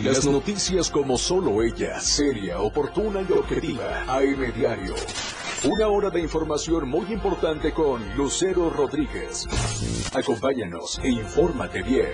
Las noticias como solo ella, seria, oportuna y objetiva. AM Diario. Una hora de información muy importante con Lucero Rodríguez. Acompáñanos e infórmate bien.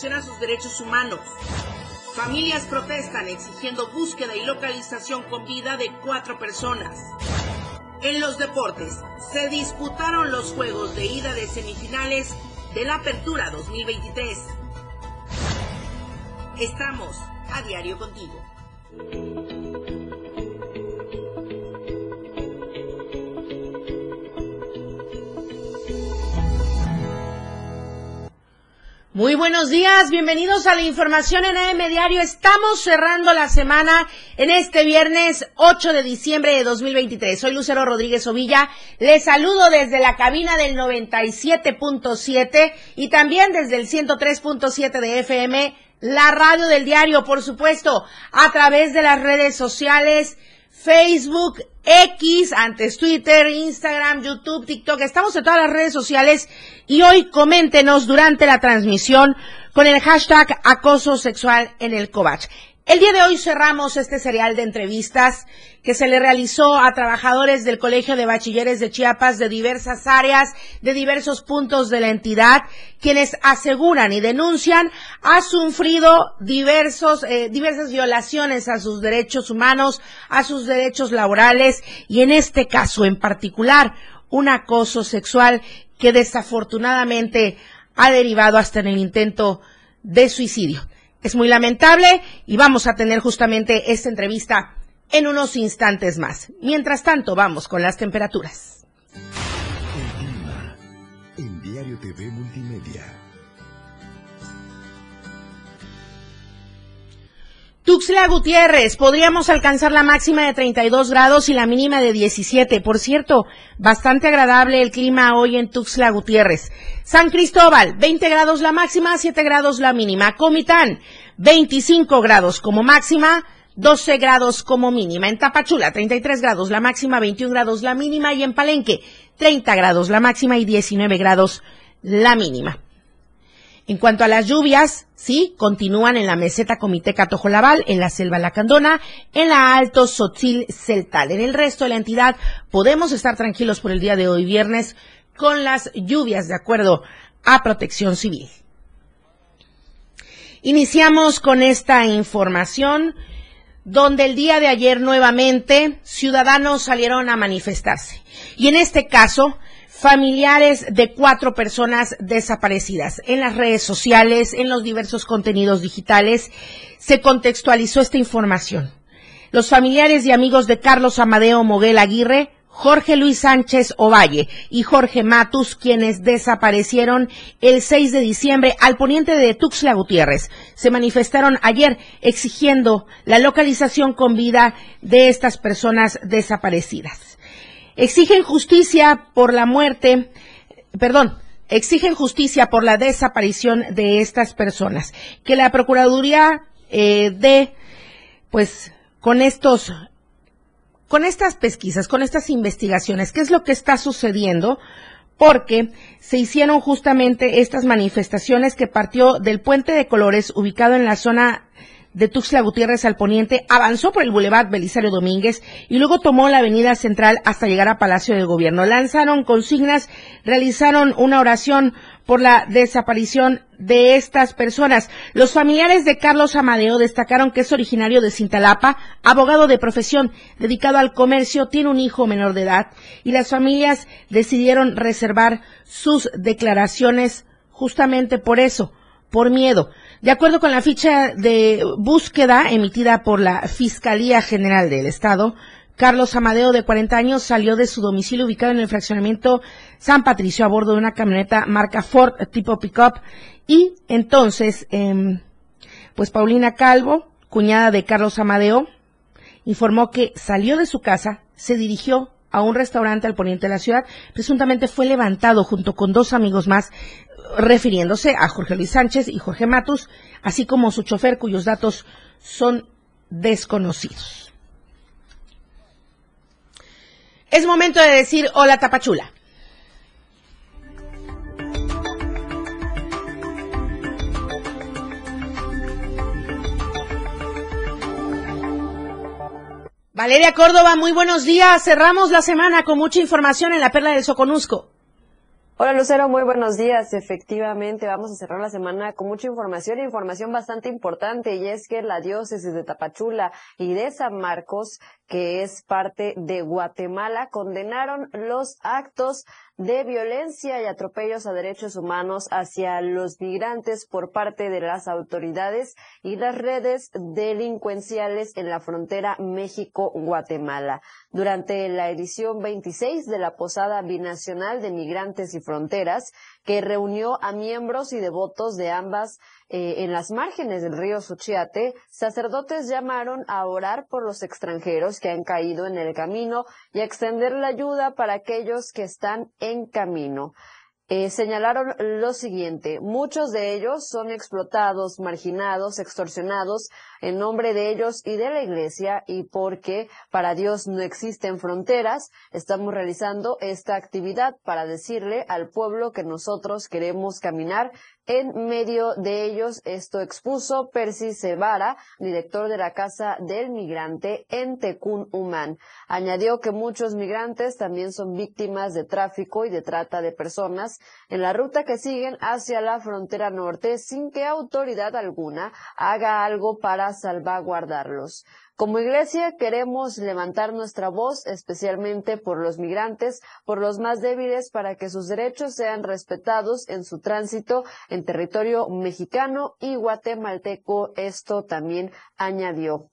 Violación a sus derechos humanos. Familias protestan exigiendo búsqueda y localización con vida de cuatro personas. En los deportes, se disputaron los juegos de ida de semifinales de la Apertura 2023. Estamos a diario contigo. Muy buenos días, bienvenidos a la información en AM Diario. Estamos cerrando la semana en este viernes 8 de diciembre de 2023. Soy Lucero Rodríguez Ovilla. Les saludo desde la cabina del 97.7 y también desde el 103.7 de FM, la radio del diario, por supuesto, a través de las redes sociales Facebook, X, antes Twitter, Instagram, YouTube, TikTok. Estamos en todas las redes sociales y hoy coméntenos durante la transmisión con el hashtag acoso sexual en el Covach. El día de hoy cerramos este serial de entrevistas que se le realizó a trabajadores del Colegio de Bachilleres de Chiapas de diversas áreas, de diversos puntos de la entidad, quienes aseguran y denuncian ha sufrido diversos, eh, diversas violaciones a sus derechos humanos, a sus derechos laborales y en este caso en particular un acoso sexual que desafortunadamente ha derivado hasta en el intento de suicidio. Es muy lamentable y vamos a tener justamente esta entrevista en unos instantes más. Mientras tanto, vamos con las temperaturas. en Diario TV Multimedia. Tuxla Gutiérrez, podríamos alcanzar la máxima de 32 grados y la mínima de 17. Por cierto, bastante agradable el clima hoy en Tuxla Gutiérrez. San Cristóbal, 20 grados la máxima, 7 grados la mínima. Comitán, 25 grados como máxima, 12 grados como mínima. En Tapachula, 33 grados la máxima, 21 grados la mínima. Y en Palenque, 30 grados la máxima y 19 grados la mínima. En cuanto a las lluvias, sí, continúan en la meseta Comiteca Tojolabal, en la selva Lacandona, en la Alto Sotzil Celtal. En el resto de la entidad podemos estar tranquilos por el día de hoy, viernes, con las lluvias, de acuerdo a protección civil. Iniciamos con esta información donde el día de ayer nuevamente ciudadanos salieron a manifestarse. Y en este caso, familiares de cuatro personas desaparecidas. En las redes sociales, en los diversos contenidos digitales, se contextualizó esta información. Los familiares y amigos de Carlos Amadeo Moguel Aguirre Jorge Luis Sánchez Ovalle y Jorge Matus, quienes desaparecieron el 6 de diciembre al poniente de Tuxtla Gutiérrez. Se manifestaron ayer exigiendo la localización con vida de estas personas desaparecidas. Exigen justicia por la muerte, perdón, exigen justicia por la desaparición de estas personas. Que la Procuraduría eh, de, pues, con estos, con estas pesquisas, con estas investigaciones, ¿qué es lo que está sucediendo? Porque se hicieron justamente estas manifestaciones que partió del puente de colores ubicado en la zona de Tuxtla Gutiérrez al poniente, avanzó por el Boulevard Belisario Domínguez y luego tomó la avenida central hasta llegar a Palacio de Gobierno. Lanzaron consignas, realizaron una oración por la desaparición de estas personas. Los familiares de Carlos Amadeo destacaron que es originario de Cintalapa, abogado de profesión, dedicado al comercio, tiene un hijo menor de edad y las familias decidieron reservar sus declaraciones justamente por eso, por miedo. De acuerdo con la ficha de búsqueda emitida por la Fiscalía General del Estado, Carlos Amadeo, de 40 años, salió de su domicilio ubicado en el fraccionamiento San Patricio a bordo de una camioneta marca Ford tipo pickup. Y entonces, eh, Pues Paulina Calvo, cuñada de Carlos Amadeo, informó que salió de su casa, se dirigió a un restaurante al poniente de la ciudad, presuntamente fue levantado junto con dos amigos más, refiriéndose a Jorge Luis Sánchez y Jorge Matus, así como su chofer cuyos datos son desconocidos. Es momento de decir hola Tapachula. Valeria Córdoba, muy buenos días. Cerramos la semana con mucha información en la Perla del Soconusco. Hola Lucero, muy buenos días. Efectivamente, vamos a cerrar la semana con mucha información, información bastante importante, y es que la diócesis de Tapachula y de San Marcos, que es parte de Guatemala, condenaron los actos de violencia y atropellos a derechos humanos hacia los migrantes por parte de las autoridades y las redes delincuenciales en la frontera México-Guatemala. Durante la edición 26 de la Posada Binacional de Migrantes y Fronteras, que reunió a miembros y devotos de ambas eh, en las márgenes del río Suchiate, sacerdotes llamaron a orar por los extranjeros que han caído en el camino y a extender la ayuda para aquellos que están en camino. Eh, señalaron lo siguiente, muchos de ellos son explotados, marginados, extorsionados en nombre de ellos y de la Iglesia y porque para Dios no existen fronteras, estamos realizando esta actividad para decirle al pueblo que nosotros queremos caminar en medio de ellos, esto expuso Percy Cevara, director de la Casa del Migrante en Tecún Humán. Añadió que muchos migrantes también son víctimas de tráfico y de trata de personas en la ruta que siguen hacia la frontera norte sin que autoridad alguna haga algo para salvaguardarlos. Como iglesia queremos levantar nuestra voz especialmente por los migrantes, por los más débiles, para que sus derechos sean respetados en su tránsito en territorio mexicano y guatemalteco. Esto también añadió.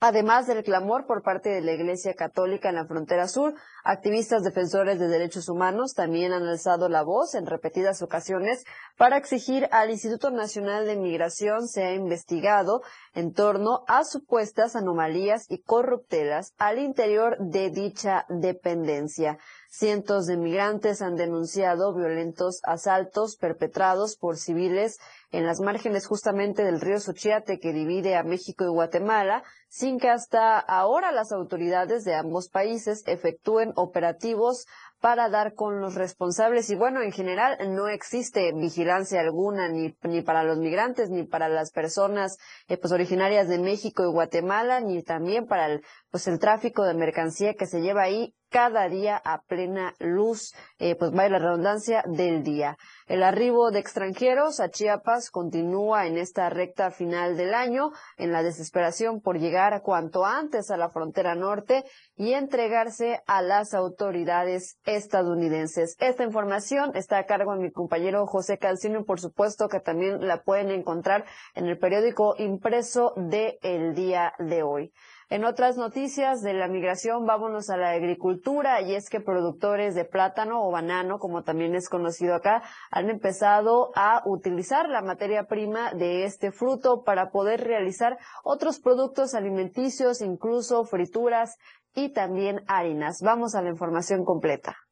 Además del clamor por parte de la Iglesia Católica en la frontera sur, activistas defensores de derechos humanos también han alzado la voz en repetidas ocasiones para exigir al Instituto Nacional de Migración sea investigado en torno a supuestas anomalías y corruptelas al interior de dicha dependencia. Cientos de migrantes han denunciado violentos asaltos perpetrados por civiles en las márgenes justamente del río Suchiate que divide a México y Guatemala, sin que hasta ahora las autoridades de ambos países efectúen operativos para dar con los responsables. Y bueno, en general no existe vigilancia alguna ni, ni para los migrantes ni para las personas eh, pues originarias de México y Guatemala ni también para el pues el tráfico de mercancía que se lleva ahí cada día a plena luz, eh, pues vaya la redundancia del día. El arribo de extranjeros a Chiapas continúa en esta recta final del año, en la desesperación por llegar cuanto antes a la frontera norte y entregarse a las autoridades estadounidenses. Esta información está a cargo de mi compañero José Calcino, por supuesto que también la pueden encontrar en el periódico impreso de el día de hoy. En otras noticias de la migración, vámonos a la agricultura y es que productores de plátano o banano, como también es conocido acá, han empezado a utilizar la materia prima de este fruto para poder realizar otros productos alimenticios, incluso frituras y también harinas. Vamos a la información completa.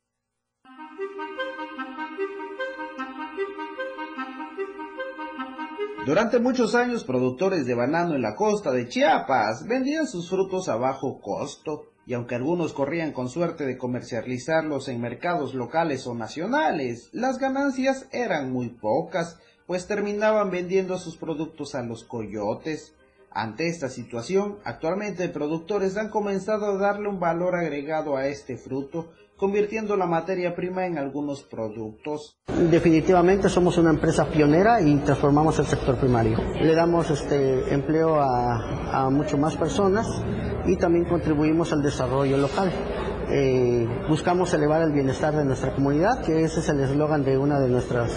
Durante muchos años, productores de banano en la costa de Chiapas vendían sus frutos a bajo costo, y aunque algunos corrían con suerte de comercializarlos en mercados locales o nacionales, las ganancias eran muy pocas, pues terminaban vendiendo sus productos a los coyotes. Ante esta situación, actualmente productores han comenzado a darle un valor agregado a este fruto, convirtiendo la materia prima en algunos productos. Definitivamente somos una empresa pionera y transformamos el sector primario. Le damos este empleo a, a mucho más personas y también contribuimos al desarrollo local. Eh, buscamos elevar el bienestar de nuestra comunidad, que ese es el eslogan de una de nuestras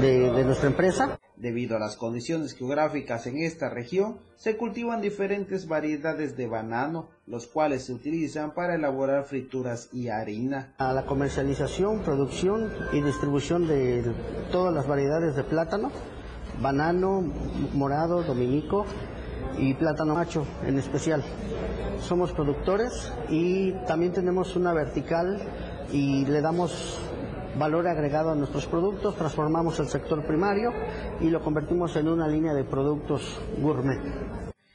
de, de nuestra empresa. Debido a las condiciones geográficas en esta región, se cultivan diferentes variedades de banano, los cuales se utilizan para elaborar frituras y harina. A la comercialización, producción y distribución de todas las variedades de plátano banano, morado, dominico y plátano macho en especial. Somos productores y también tenemos una vertical y le damos valor agregado a nuestros productos, transformamos el sector primario y lo convertimos en una línea de productos gourmet.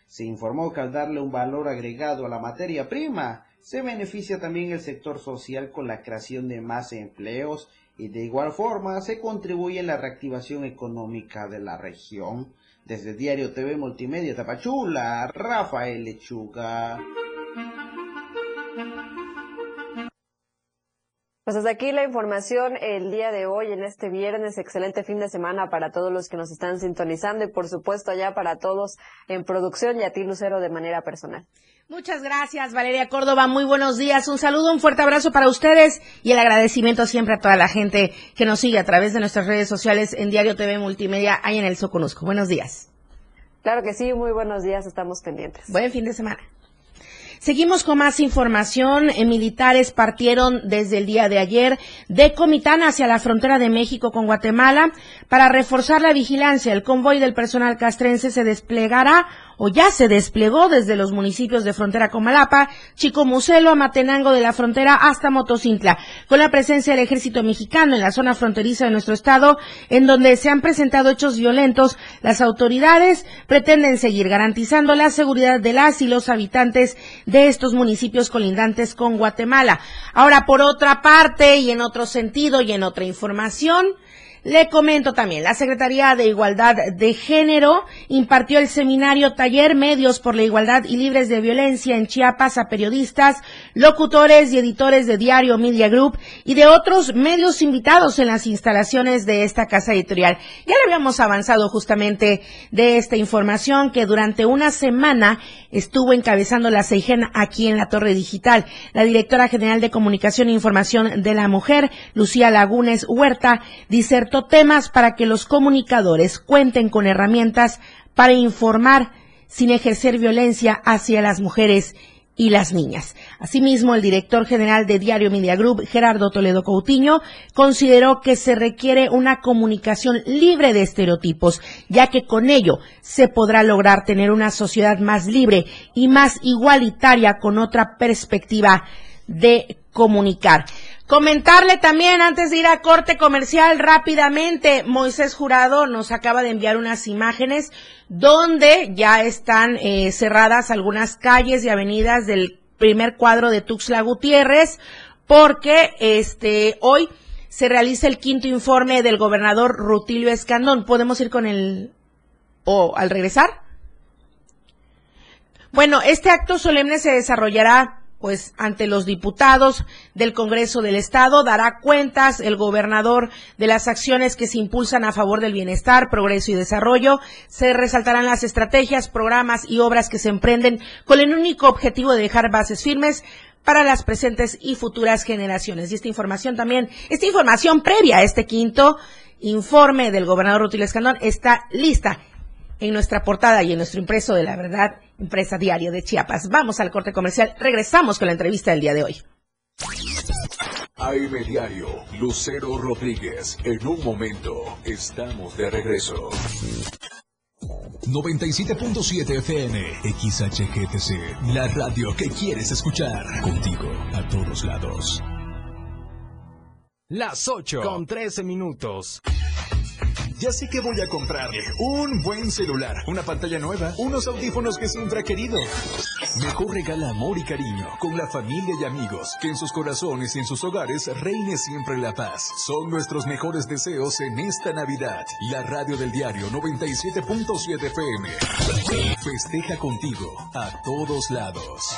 Se informó que al darle un valor agregado a la materia prima, se beneficia también el sector social con la creación de más empleos y de igual forma se contribuye en la reactivación económica de la región. Desde Diario TV Multimedia Tapachula, Rafael Lechuga. Pues hasta aquí la información el día de hoy, en este viernes. Excelente fin de semana para todos los que nos están sintonizando y por supuesto allá para todos en producción y a ti, Lucero, de manera personal. Muchas gracias, Valeria Córdoba. Muy buenos días. Un saludo, un fuerte abrazo para ustedes y el agradecimiento siempre a toda la gente que nos sigue a través de nuestras redes sociales en Diario TV Multimedia, ahí en el Soconusco. Buenos días. Claro que sí, muy buenos días, estamos pendientes. Buen fin de semana. Seguimos con más información. Eh, militares partieron desde el día de ayer de Comitán hacia la frontera de México con Guatemala para reforzar la vigilancia. El convoy del personal castrense se desplegará o ya se desplegó desde los municipios de frontera con Malapa, Chicomucelo, Amatenango de la frontera hasta Motocintla, con la presencia del ejército mexicano en la zona fronteriza de nuestro estado, en donde se han presentado hechos violentos. Las autoridades pretenden seguir garantizando la seguridad de las y los habitantes de estos municipios colindantes con Guatemala. Ahora, por otra parte, y en otro sentido y en otra información, le comento también, la Secretaría de Igualdad de Género impartió el seminario Taller Medios por la Igualdad y Libres de Violencia en Chiapas a periodistas, locutores y editores de Diario Media Group y de otros medios invitados en las instalaciones de esta casa editorial. Ya le habíamos avanzado justamente de esta información que durante una semana estuvo encabezando la CEIGEN aquí en la Torre Digital. La directora general de Comunicación e Información de la Mujer, Lucía Lagunes Huerta, disertó temas para que los comunicadores cuenten con herramientas para informar sin ejercer violencia hacia las mujeres y las niñas. Asimismo, el director general de Diario Media Group, Gerardo Toledo Coutinho, consideró que se requiere una comunicación libre de estereotipos, ya que con ello se podrá lograr tener una sociedad más libre y más igualitaria con otra perspectiva de comunicar. Comentarle también, antes de ir a corte comercial rápidamente, Moisés Jurado nos acaba de enviar unas imágenes donde ya están eh, cerradas algunas calles y avenidas del primer cuadro de Tuxtla Gutiérrez, porque este hoy se realiza el quinto informe del gobernador Rutilio Escandón. ¿Podemos ir con el o al regresar? Bueno, este acto solemne se desarrollará pues ante los diputados del Congreso del Estado dará cuentas el gobernador de las acciones que se impulsan a favor del bienestar, progreso y desarrollo. Se resaltarán las estrategias, programas y obras que se emprenden con el único objetivo de dejar bases firmes para las presentes y futuras generaciones. Y esta información también, esta información previa a este quinto informe del gobernador Rutilio Escandón está lista en nuestra portada y en nuestro impreso de la verdad, impresa diario de Chiapas. Vamos al corte comercial. Regresamos con la entrevista del día de hoy. AM Diario, Lucero Rodríguez. En un momento, estamos de regreso. 97.7 FM, XHGTC, la radio que quieres escuchar. Contigo, a todos lados. Las 8 con 13 minutos. Ya sé que voy a comprarle un buen celular, una pantalla nueva, unos audífonos que siempre ha querido. Mejor regala amor y cariño con la familia y amigos, que en sus corazones y en sus hogares reine siempre la paz. Son nuestros mejores deseos en esta Navidad. La radio del diario 97.7 FM. Festeja contigo a todos lados.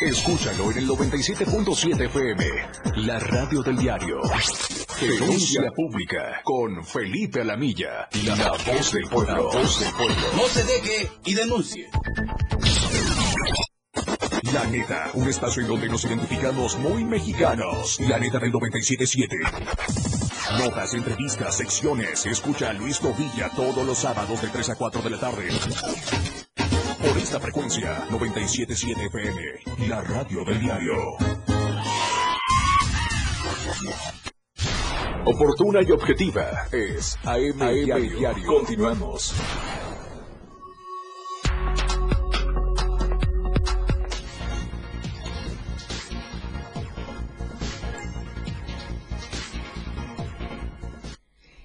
Escúchalo en el 97.7 FM, la radio del diario. Denuncia pública con Felipe Alamilla, la voz del pueblo. Voz del pueblo. No se deje y denuncie. La neta, un espacio en donde nos identificamos muy mexicanos. La neta del 977. Notas, entrevistas, secciones. Escucha a Luis Covilla todos los sábados de 3 a 4 de la tarde. Por esta frecuencia, 977 FM, la radio del diario. Oportuna y objetiva es AM, Diario. Continuamos.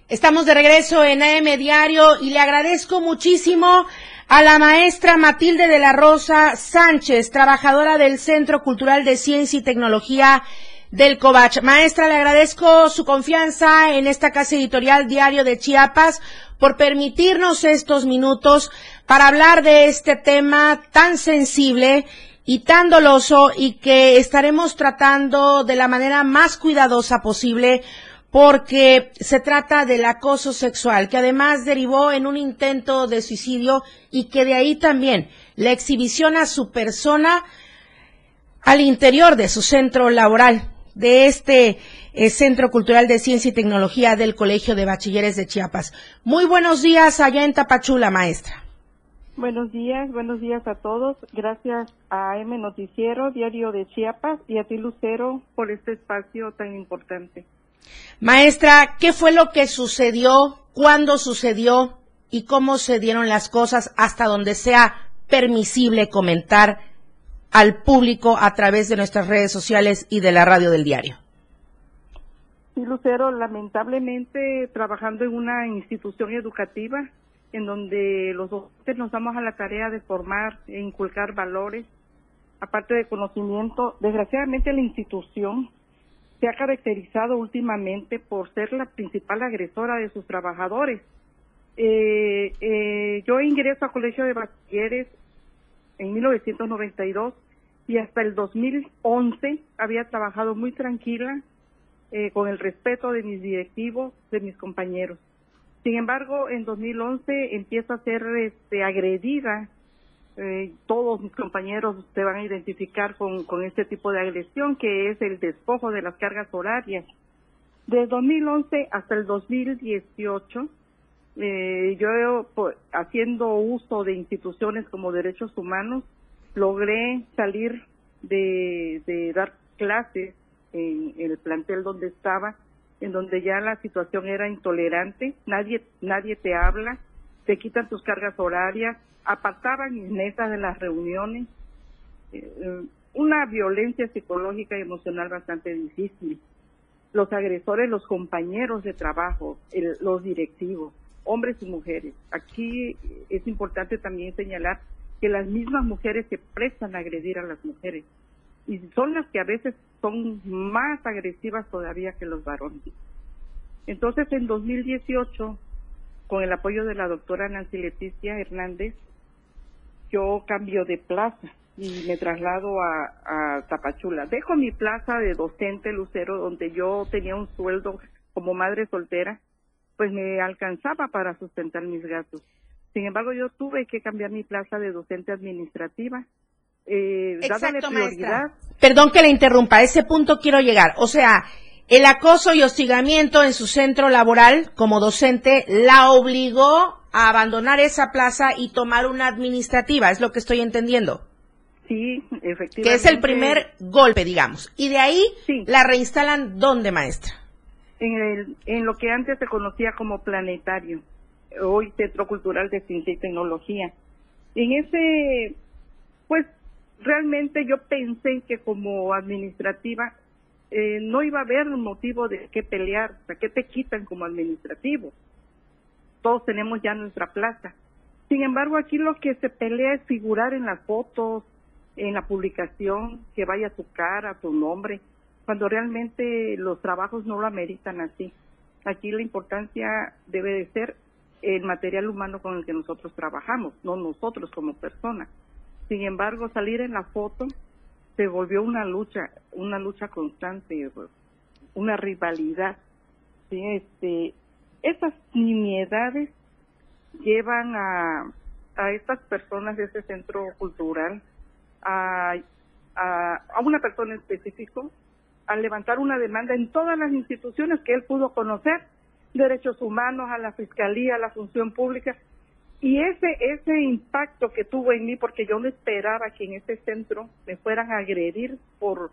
Estamos de regreso en AM Diario y le agradezco muchísimo a la maestra Matilde de la Rosa Sánchez, trabajadora del Centro Cultural de Ciencia y Tecnología del COVACH. Maestra, le agradezco su confianza en esta casa editorial Diario de Chiapas por permitirnos estos minutos para hablar de este tema tan sensible y tan doloso y que estaremos tratando de la manera más cuidadosa posible porque se trata del acoso sexual, que además derivó en un intento de suicidio y que de ahí también la exhibición a su persona al interior de su centro laboral, de este eh, Centro Cultural de Ciencia y Tecnología del Colegio de Bachilleres de Chiapas. Muy buenos días allá en Tapachula, maestra. Buenos días, buenos días a todos. Gracias a M Noticiero, Diario de Chiapas y a ti, Lucero, por este espacio tan importante. Maestra, ¿qué fue lo que sucedió? ¿Cuándo sucedió? ¿Y cómo se dieron las cosas hasta donde sea permisible comentar al público a través de nuestras redes sociales y de la radio del diario? Sí, Lucero, lamentablemente trabajando en una institución educativa en donde los docentes nos damos a la tarea de formar e inculcar valores, aparte de conocimiento, desgraciadamente la institución se ha caracterizado últimamente por ser la principal agresora de sus trabajadores. Eh, eh, yo ingreso al Colegio de Bachilleres en 1992 y hasta el 2011 había trabajado muy tranquila eh, con el respeto de mis directivos, de mis compañeros. Sin embargo, en 2011 empiezo a ser este, agredida eh, todos mis compañeros se van a identificar con, este tipo de agresión, que es el despojo de las cargas horarias. De 2011 hasta el 2018, eh, yo haciendo uso de instituciones como derechos humanos, logré salir de, dar clases en el plantel donde estaba, en donde ya la situación era intolerante, nadie, nadie te habla, te quitan tus cargas horarias, apartaban mis mesas de las reuniones, eh, una violencia psicológica y emocional bastante difícil. Los agresores, los compañeros de trabajo, los directivos, hombres y mujeres. Aquí es importante también señalar que las mismas mujeres se prestan a agredir a las mujeres y son las que a veces son más agresivas todavía que los varones. Entonces, en 2018, con el apoyo de la doctora Nancy Leticia Hernández, yo cambio de plaza y me traslado a, Tapachula. Dejo mi plaza de docente Lucero, donde yo tenía un sueldo como madre soltera, pues me alcanzaba para sustentar mis gastos. Sin embargo, yo tuve que cambiar mi plaza de docente administrativa. Eh, Exacto, maestra. Perdón que le interrumpa, a ese punto quiero llegar. O sea, el acoso y hostigamiento en su centro laboral como docente la obligó a abandonar esa plaza y tomar una administrativa, es lo que estoy entendiendo. Sí, efectivamente. Que es el primer golpe, digamos. Y de ahí la reinstalan ¿dónde, maestra? En, el, en lo que antes se conocía como planetario, hoy Centro Cultural de Ciencia y Tecnología. En ese, pues realmente yo pensé que como administrativa eh, no iba a haber un motivo de qué pelear, o sea, ¿qué te quitan como administrativo? Todos tenemos ya nuestra plaza. Sin embargo, aquí lo que se pelea es figurar en las fotos, en la publicación, que vaya tu cara, tu nombre, cuando realmente los trabajos no lo ameritan así. Aquí la importancia debe de ser el material humano con el que nosotros trabajamos, no nosotros como personas. Sin embargo, salir en la foto se volvió una lucha, una lucha constante, una rivalidad. ¿sí? Este, esas nimiedades llevan a, a estas personas de ese centro cultural, a, a, a una persona específico, a levantar una demanda en todas las instituciones que él pudo conocer, derechos humanos, a la fiscalía, a la función pública, y ese, ese impacto que tuvo en mí, porque yo no esperaba que en ese centro me fueran a agredir por,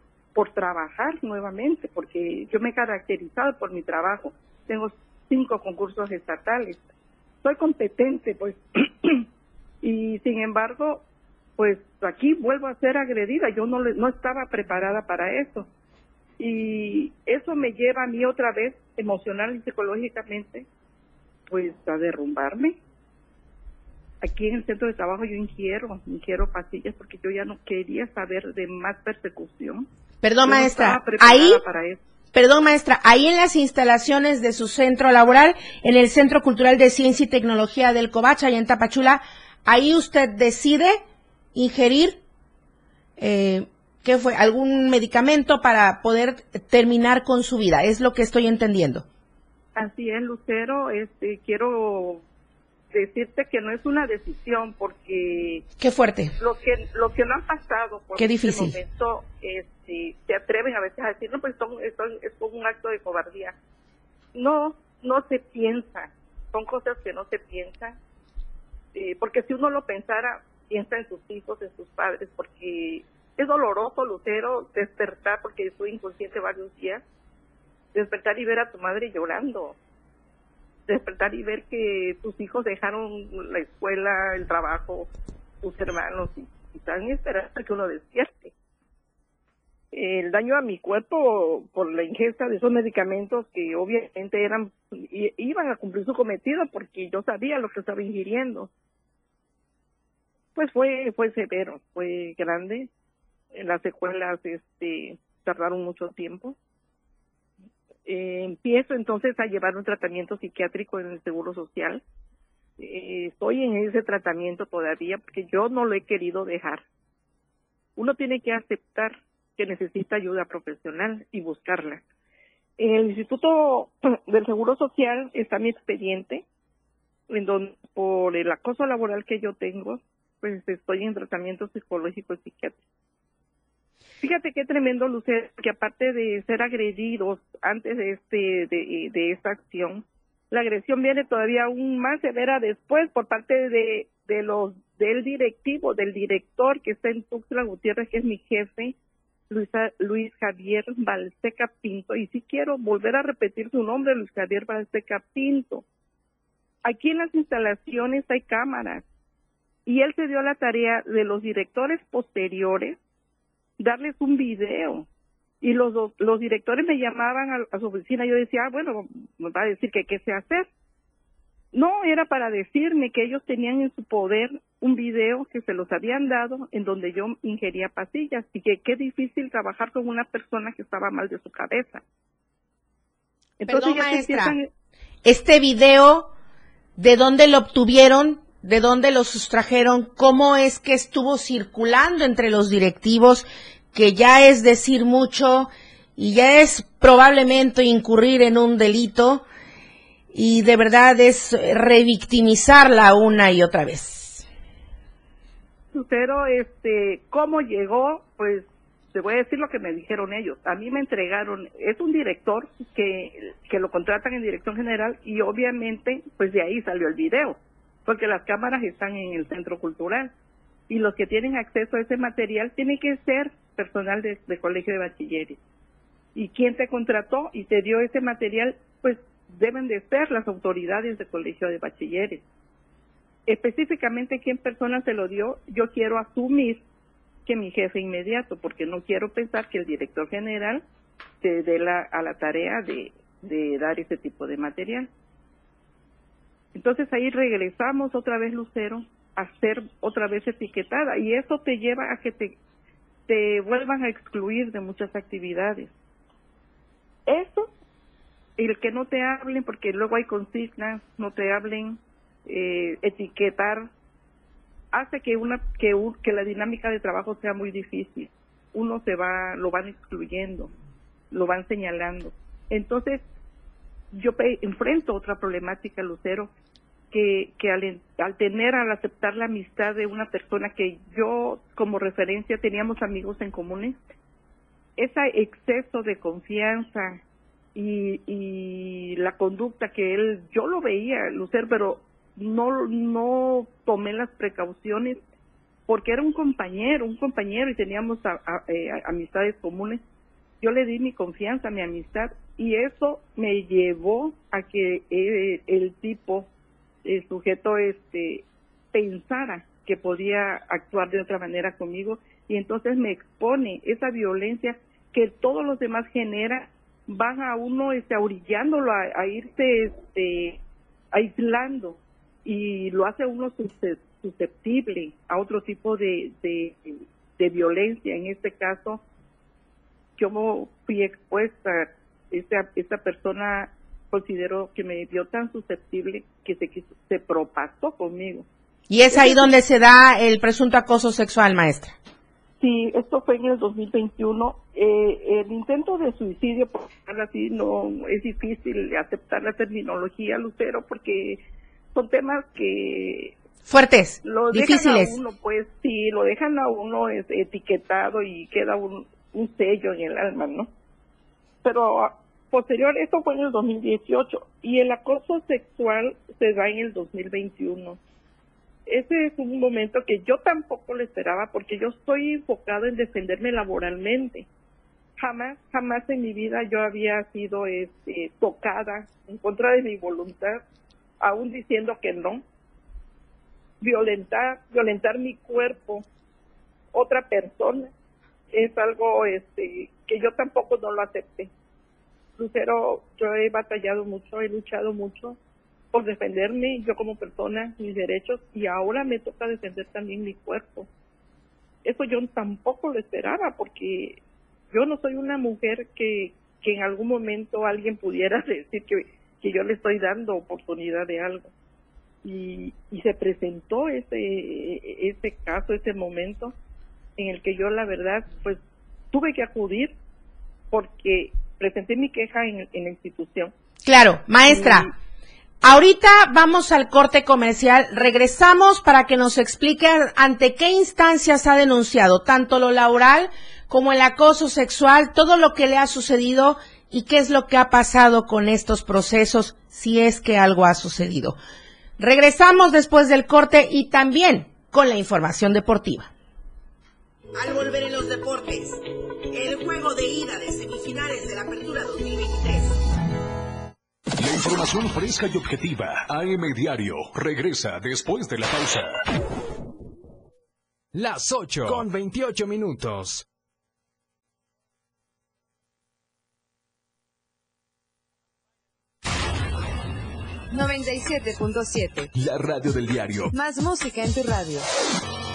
trabajar nuevamente, porque yo me he caracterizado por mi trabajo. Tengo cinco concursos estatales. Soy competente, pues. y sin embargo, pues aquí vuelvo a ser agredida. Yo no, no estaba preparada para eso. Y eso me lleva a mí otra vez, emocional y psicológicamente, pues a derrumbarme aquí en el centro de trabajo yo ingiero, ingiero pastillas porque yo ya no quería saber de más persecución. Perdón, maestra, ahí, perdón, maestra, ahí en las instalaciones de su centro laboral, en el Centro Cultural de Ciencia y Tecnología del Covacha, y en Tapachula, ahí usted decide ingerir, eh, ¿qué fue? Algún medicamento para poder terminar con su vida, es lo que estoy entendiendo. Así es, Lucero, este, quiero decirte que no es una decisión porque qué fuerte. lo que lo que no han pasado por qué este difícil. momento este, se atreven a veces a decir no pues son, es un acto de cobardía no no se piensa. Son cosas que no se piensan. Eh, porque si uno lo pensara piensa en sus hijos en sus padres porque es doloroso Lucero despertar porque estoy inconsciente varios días despertar y ver a tu madre llorando despertar y ver que tus hijos dejaron la escuela, el trabajo, tus hermanos y, están esperando que uno despierte. El daño a mi cuerpo por la ingesta de esos medicamentos que obviamente eran iban a cumplir su cometido porque yo sabía lo que estaba ingiriendo. Pues fue fue severo, fue grande. Las secuelas este tardaron mucho tiempo eh, empiezo entonces a llevar un tratamiento psiquiátrico en el Seguro Social. Eh, estoy en ese tratamiento todavía porque yo no lo he querido dejar. Uno tiene que aceptar que necesita ayuda profesional y buscarla. En el Instituto del Seguro Social está mi expediente, en donde por el acoso laboral que yo tengo, pues estoy en tratamiento psicológico y psiquiátrico. Fíjate qué tremendo, Lucero, que aparte de ser agredidos antes de este de, de esta acción, la agresión viene todavía aún más severa después por parte de, de los del directivo, del director que está en Tuxtla Gutiérrez, que es mi jefe, Luisa, Luis Javier Balseca Pinto, y sí quiero volver a repetir su nombre, Luis Javier Balseca Pinto. Aquí en las instalaciones hay cámaras, y él se dio la tarea de los directores posteriores darles un video. Y los, los directores me llamaban a, su oficina, yo decía, ah, bueno, me va a decir que qué sé hacer. No, era para decirme que ellos tenían en su poder un video que se los habían dado en donde yo ingería pastillas y que qué difícil trabajar con una persona que estaba mal de su cabeza. Entonces, Perdón, maestra, este video, ¿de dónde lo obtuvieron? De dónde lo sustrajeron, cómo es que estuvo circulando entre los directivos, que ya es decir mucho y ya es probablemente incurrir en un delito y de verdad es revictimizarla una y otra vez. Pero, este, ¿cómo llegó? Pues te voy a decir lo que me dijeron ellos. A mí me entregaron, es un director que, que lo contratan en dirección general y obviamente pues de ahí salió el video, porque las cámaras están en el centro cultural y los que tienen acceso a ese material tienen que ser personal de, de colegio de bachilleres. Y quien te contrató y te dio ese material, pues deben de ser las autoridades de colegio de bachilleres. Específicamente quién persona se lo dio, yo quiero asumir que mi jefe inmediato, porque no quiero pensar que el director general se dé la, a la tarea de dar ese tipo de material. Entonces ahí regresamos otra vez, Lucero, a ser otra vez etiquetada y eso te lleva a que te, te vuelvan a excluir de muchas actividades. Eso, el que no te hablen, porque luego hay consignas, no te hablen, eh, etiquetar, hace que una que, que la dinámica de trabajo sea muy difícil. Uno se va, lo van excluyendo, lo van señalando. Entonces, yo enfrento otra problemática, Lucero, que, que al, tener, al aceptar la amistad de una persona que yo como referencia teníamos amigos en comunes, ese exceso de confianza y, y la conducta que él, yo lo veía, Lucero, pero no, no tomé las precauciones porque era un compañero, un compañero y teníamos eh, amistades comunes. Yo le di mi confianza, mi amistad y eso me llevó a que eh, el tipo, el sujeto, este, pensara que podía actuar de otra manera conmigo y entonces me expone esa violencia que todos los demás genera van a uno este, orillándolo a, a irse este, aislando y lo hace uno susceptible a otro tipo de, de, violencia. En este caso, yo fui expuesta, esta, esta persona considero que me vio tan susceptible que se, se propasó conmigo. Y es ahí donde se da el presunto acoso sexual, maestra. Sí, esto fue en el 2021. Eh, el intento de suicidio, por así, no es difícil aceptar la terminología, Lucero, porque son temas que fuertes, lo difíciles. Dejan a uno, pues sí, lo dejan a uno etiquetado y queda un, un sello en el alma, ¿no? Pero posterior, esto fue en el 2018 y el acoso sexual se da en el 2021. Ese es un momento que yo tampoco lo esperaba porque yo estoy enfocado en defenderme laboralmente. Jamás, jamás en mi vida yo había sido este, tocada en contra de mi voluntad aún diciendo que no. Violentar, violentar mi cuerpo, otra persona, es algo este que yo tampoco no lo acepté. Lucero, yo he batallado mucho, he luchado mucho por defenderme, yo como persona, mis derechos, y ahora me toca defender también mi cuerpo. Eso yo tampoco lo esperaba, porque yo no soy una mujer que, que en algún momento alguien pudiera decir que que yo le estoy dando oportunidad de algo. Y, y se presentó ese, ese caso, ese momento en el que yo la verdad pues tuve que acudir porque presenté mi queja en, en la institución. Claro, maestra. Ahorita vamos al corte comercial. Regresamos para que nos explique ante qué instancias ha denunciado tanto lo laboral como el acoso sexual, todo lo que le ha sucedido y qué es lo que ha pasado con estos procesos, si es que algo ha sucedido. Regresamos después del corte y también con la información deportiva. Al volver en los deportes, el juego de ida de semifinales de la Apertura 2023. La información fresca y objetiva, AM Diario, regresa después de la pausa. Las 8 con 28 minutos. 97.7. La radio del diario. Más música en tu radio.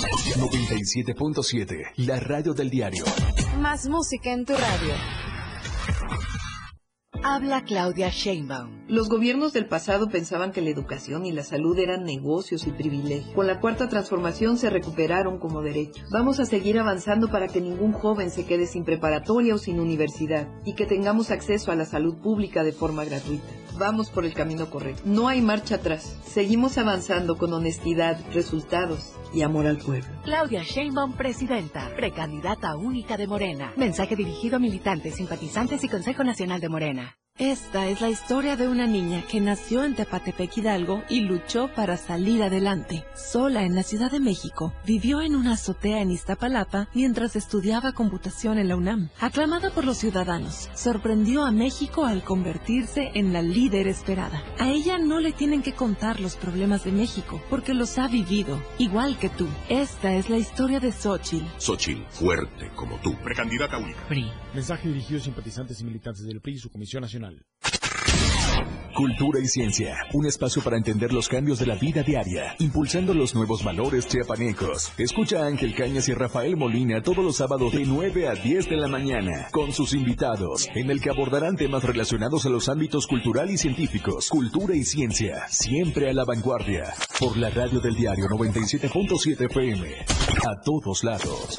97.7, la radio del diario. Más música en tu radio. Habla Claudia Sheinbaum. Los gobiernos del pasado pensaban que la educación y la salud eran negocios y privilegios. Con la cuarta transformación se recuperaron como derechos. Vamos a seguir avanzando para que ningún joven se quede sin preparatoria o sin universidad y que tengamos acceso a la salud pública de forma gratuita. Vamos por el camino correcto. No hay marcha atrás. Seguimos avanzando con honestidad, resultados y amor al pueblo. Claudia Sheinbaum, presidenta, precandidata única de Morena. Mensaje dirigido a militantes, simpatizantes y Consejo Nacional de Morena. Esta es la historia de una niña que nació en Tepatepec Hidalgo y luchó para salir adelante. Sola en la Ciudad de México, vivió en una azotea en Iztapalapa mientras estudiaba computación en la UNAM. Aclamada por los ciudadanos, sorprendió a México al convertirse en la líder esperada. A ella no le tienen que contar los problemas de México, porque los ha vivido, igual que tú. Esta es la historia de Xochitl. Xochitl, fuerte como tú. Precandidata única. PRI. Mensaje dirigido a simpatizantes y militantes del PRI y su Comisión Nacional. Cultura y ciencia, un espacio para entender los cambios de la vida diaria, impulsando los nuevos valores chiapanecos. Escucha a Ángel Cañas y Rafael Molina todos los sábados de 9 a 10 de la mañana, con sus invitados, en el que abordarán temas relacionados a los ámbitos cultural y científicos, cultura y ciencia, siempre a la vanguardia, por la radio del diario 97.7 FM, a todos lados.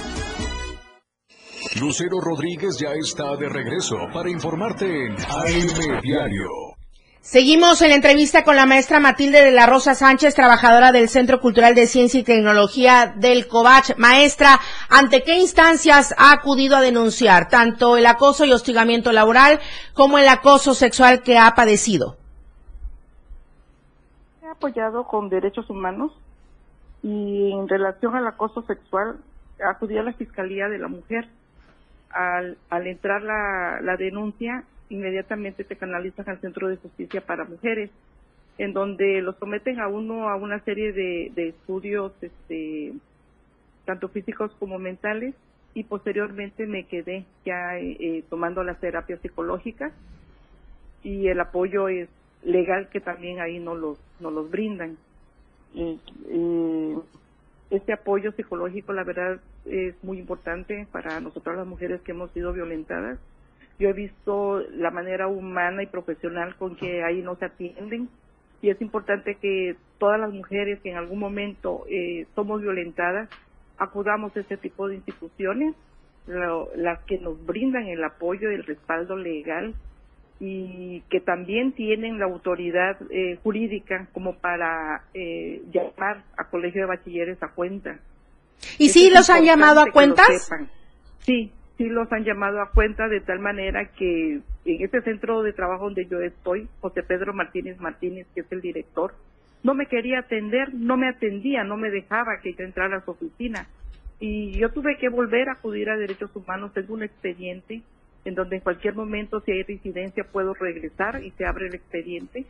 Lucero Rodríguez ya está de regreso para informarte en AM Diario. Seguimos en la entrevista con la maestra Matilde de la Rosa Sánchez, trabajadora del Centro Cultural de Ciencia y Tecnología del COVACH. Maestra, ¿ante qué instancias ha acudido a denunciar tanto el acoso y hostigamiento laboral como el acoso sexual que ha padecido? He apoyado con derechos humanos y en relación al acoso sexual acudí a la Fiscalía de la Mujer. Al, al entrar la, la denuncia, inmediatamente te canalizan al Centro de Justicia para Mujeres, en donde lo someten a uno a una serie de, de estudios, este, tanto físicos como mentales, y posteriormente me quedé ya eh, tomando las terapias psicológicas y el apoyo es legal que también ahí no los, no los brindan. Este apoyo psicológico, la verdad, es muy importante para nosotras las mujeres que hemos sido violentadas. Yo he visto la manera humana y profesional con que ahí nos atienden y es importante que todas las mujeres que en algún momento eh, somos violentadas acudamos a este tipo de instituciones, las que nos brindan el apoyo y el respaldo legal y que también tienen la autoridad eh, jurídica como para eh, llamar a colegio de bachilleres a cuenta. ¿Y si los han llamado a cuentas? Sí, sí los han llamado a cuenta de tal manera que en este centro de trabajo donde yo estoy, José Pedro Martínez Martínez, que es el director, no me quería atender, no me atendía, no me dejaba que yo entrara a su oficina. Y yo tuve que volver a acudir a derechos humanos, tengo un expediente en donde en cualquier momento, si hay residencia, puedo regresar y se abre el expediente.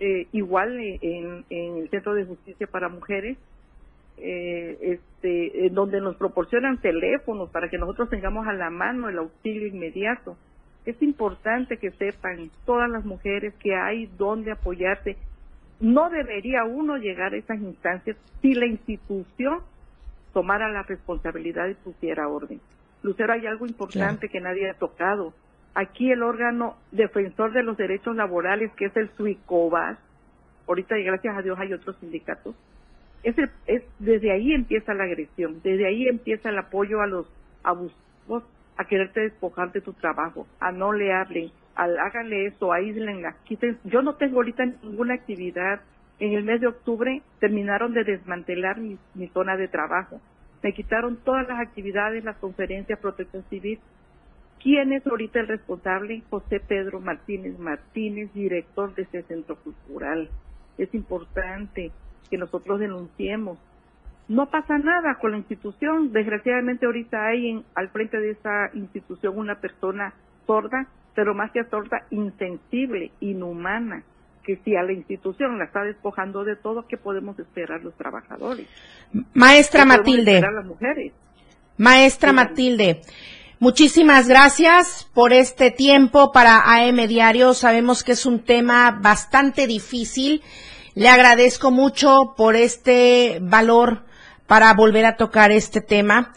Eh, igual en, en el Centro de Justicia para Mujeres, eh, este, en donde nos proporcionan teléfonos para que nosotros tengamos a la mano el auxilio inmediato. Es importante que sepan todas las mujeres que hay donde apoyarse. No debería uno llegar a esas instancias si la institución tomara la responsabilidad y pusiera orden. Lucero, hay algo importante que nadie ha tocado. Aquí el órgano defensor de los derechos laborales, que es el SUICOBAS, ahorita y gracias a Dios hay otros sindicatos, es, es desde ahí empieza la agresión, desde ahí empieza el apoyo a los abusos, a quererte despojar de tu trabajo, a no le hablen, al háganle eso, aíslenla, quiten. Yo no tengo ahorita ninguna actividad. En el mes de octubre terminaron de desmantelar mi, mi zona de trabajo. Me quitaron todas las actividades, las conferencias, protección civil. ¿Quién es ahorita el responsable? José Pedro Martínez Martínez, director de ese centro cultural. Es importante que nosotros denunciemos. No pasa nada con la institución. Desgraciadamente ahorita hay en, al frente de esa institución una persona sorda, pero más que sorda, insensible, inhumana. Que si a la institución la está despojando de todo, ¿qué podemos esperar los trabajadores? Maestra Matilde. las mujeres? Maestra Matilde. Muchísimas gracias por este tiempo para AM Diario. Sabemos que es un tema bastante difícil. Le agradezco mucho por este valor para volver a tocar este tema,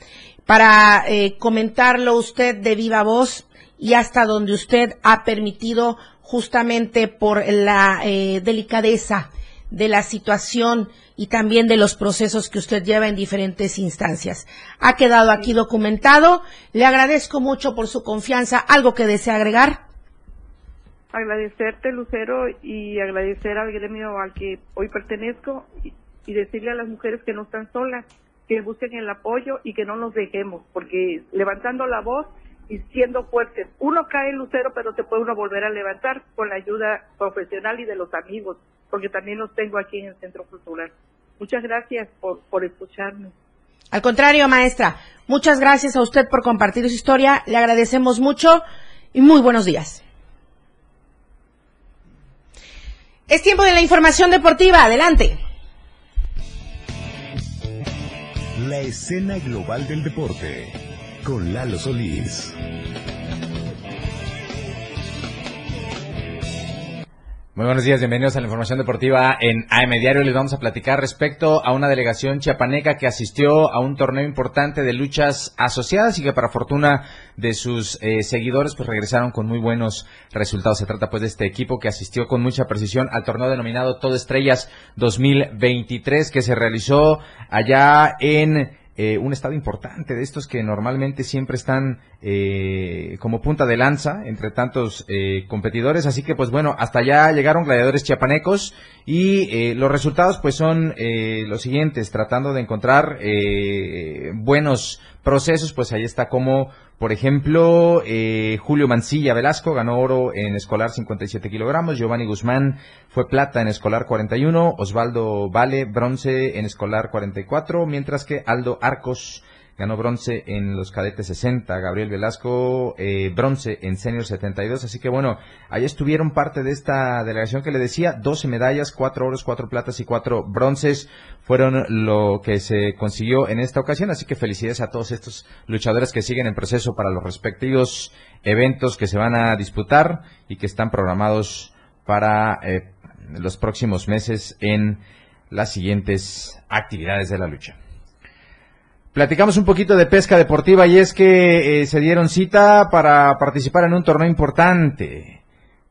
para eh, comentarlo usted de viva voz y hasta donde usted ha permitido justamente por la eh, delicadeza de la situación y también de los procesos que usted lleva en diferentes instancias. Ha quedado aquí documentado. Le agradezco mucho por su confianza. ¿Algo que desea agregar? Agradecerte, Lucero, y agradecer al gremio al que hoy pertenezco y, y decirle a las mujeres que no están solas, que busquen el apoyo y que no nos dejemos, porque levantando la voz y siendo fuertes, uno cae en Lucero, pero se puede uno volver a levantar con la ayuda profesional y de los amigos porque también los tengo aquí en el Centro Cultural. Muchas gracias por, por escucharme. Al contrario, maestra, muchas gracias a usted por compartir su historia. Le agradecemos mucho y muy buenos días. Es tiempo de la información deportiva. Adelante. La escena global del deporte con Lalo Solís. Muy buenos días, bienvenidos a la información deportiva en AM Diario. Les vamos a platicar respecto a una delegación chiapaneca que asistió a un torneo importante de luchas asociadas y que para fortuna de sus eh, seguidores pues regresaron con muy buenos resultados. Se trata pues de este equipo que asistió con mucha precisión al torneo denominado Todo Estrellas 2023 que se realizó allá en eh, un estado importante de estos que normalmente siempre están eh, como punta de lanza entre tantos eh, competidores. Así que pues bueno, hasta allá llegaron gladiadores chiapanecos y los resultados pues son los siguientes, tratando de encontrar buenos procesos, pues ahí está como por ejemplo, eh, Julio Mancilla Velasco ganó oro en escolar 57 kilogramos, Giovanni Guzmán fue plata en escolar 41, Osvaldo Vale bronce en escolar 44, mientras que Aldo Arcos ganó bronce en los cadetes 60, Gabriel Velasco eh, bronce en senior 72, así que bueno, ahí estuvieron parte de esta delegación que le decía, 12 medallas, 4 oros, 4 platas y 4 bronces fueron lo que se consiguió en esta ocasión, así que felicidades a todos estos luchadores que siguen en proceso para los respectivos eventos que se van a disputar y que están programados para eh, los próximos meses en las siguientes actividades de la lucha. Platicamos un poquito de pesca deportiva y es que eh, se dieron cita para participar en un torneo importante.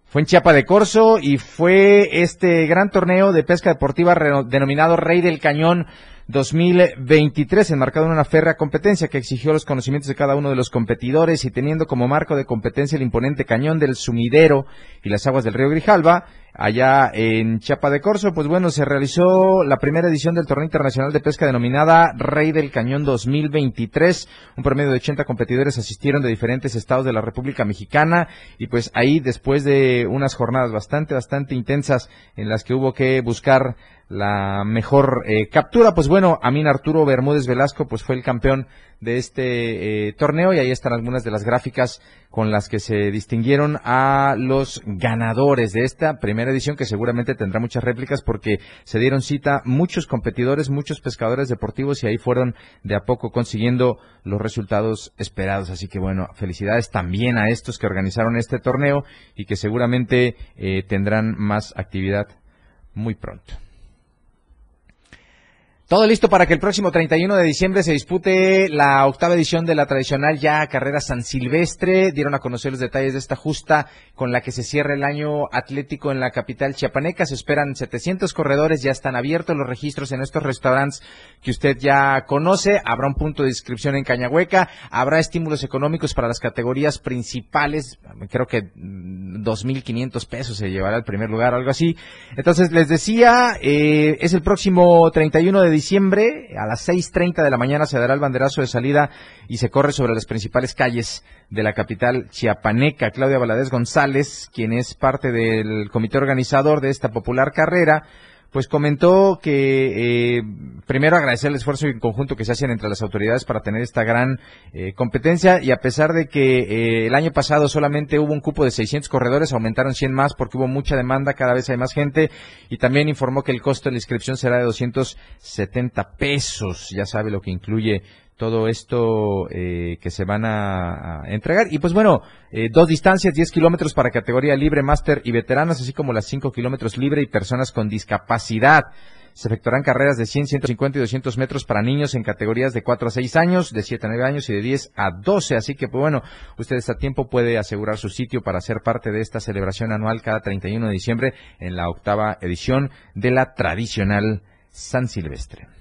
Fue en Chiapa de Corzo y fue este gran torneo de pesca deportiva denominado Rey del Cañón 2023, enmarcado en una férrea competencia que exigió los conocimientos de cada uno de los competidores y teniendo como marco de competencia el imponente cañón del sumidero y las aguas del río Grijalva, allá en Chiapa de Corzo, pues bueno, se realizó la primera edición del torneo internacional de pesca denominada Rey del Cañón 2023. Un promedio de 80 competidores asistieron de diferentes estados de la República Mexicana y pues ahí después de unas jornadas bastante, bastante intensas en las que hubo que buscar la mejor eh, captura. Pues bueno, Amin Arturo Bermúdez Velasco pues fue el campeón de este eh, torneo y ahí están algunas de las gráficas con las que se distinguieron a los ganadores de esta primera edición que seguramente tendrá muchas réplicas porque se dieron cita muchos competidores, muchos pescadores deportivos y ahí fueron de a poco consiguiendo los resultados esperados. Así que bueno, felicidades también a estos que organizaron este torneo y que seguramente eh, tendrán más actividad muy pronto. Todo listo para que el próximo 31 de diciembre se dispute la octava edición de la tradicional ya carrera San Silvestre. Dieron a conocer los detalles de esta justa con la que se cierra el año atlético en la capital chiapaneca. Se esperan 700 corredores, ya están abiertos los registros en estos restaurantes que usted ya conoce. Habrá un punto de inscripción en Cañahueca. Habrá estímulos económicos para las categorías principales. Creo que 2.500 pesos se llevará el primer lugar, algo así. Entonces, les decía, eh, es el próximo 31 de diciembre, a las 6.30 de la mañana se dará el banderazo de salida y se corre sobre las principales calles de la capital chiapaneca. Claudia Valadez González, quien es parte del comité organizador de esta popular carrera, pues comentó que eh, primero agradecer el esfuerzo en conjunto que se hacen entre las autoridades para tener esta gran eh, competencia y a pesar de que eh, el año pasado solamente hubo un cupo de 600 corredores, aumentaron 100 más porque hubo mucha demanda, cada vez hay más gente y también informó que el costo de la inscripción será de 270 pesos. Ya sabe lo que incluye todo esto eh, que se van a, a entregar. Y pues bueno, eh, dos distancias, 10 kilómetros para categoría libre, máster y veteranas, así como las 5 kilómetros libre y personas con discapacidad. Se efectuarán carreras de 100, 150 y 200 metros para niños en categorías de 4 a 6 años, de 7 a 9 años y de 10 a 12. Así que, pues bueno, usted a tiempo puede asegurar su sitio para ser parte de esta celebración anual cada 31 de diciembre en la octava edición de la tradicional San Silvestre.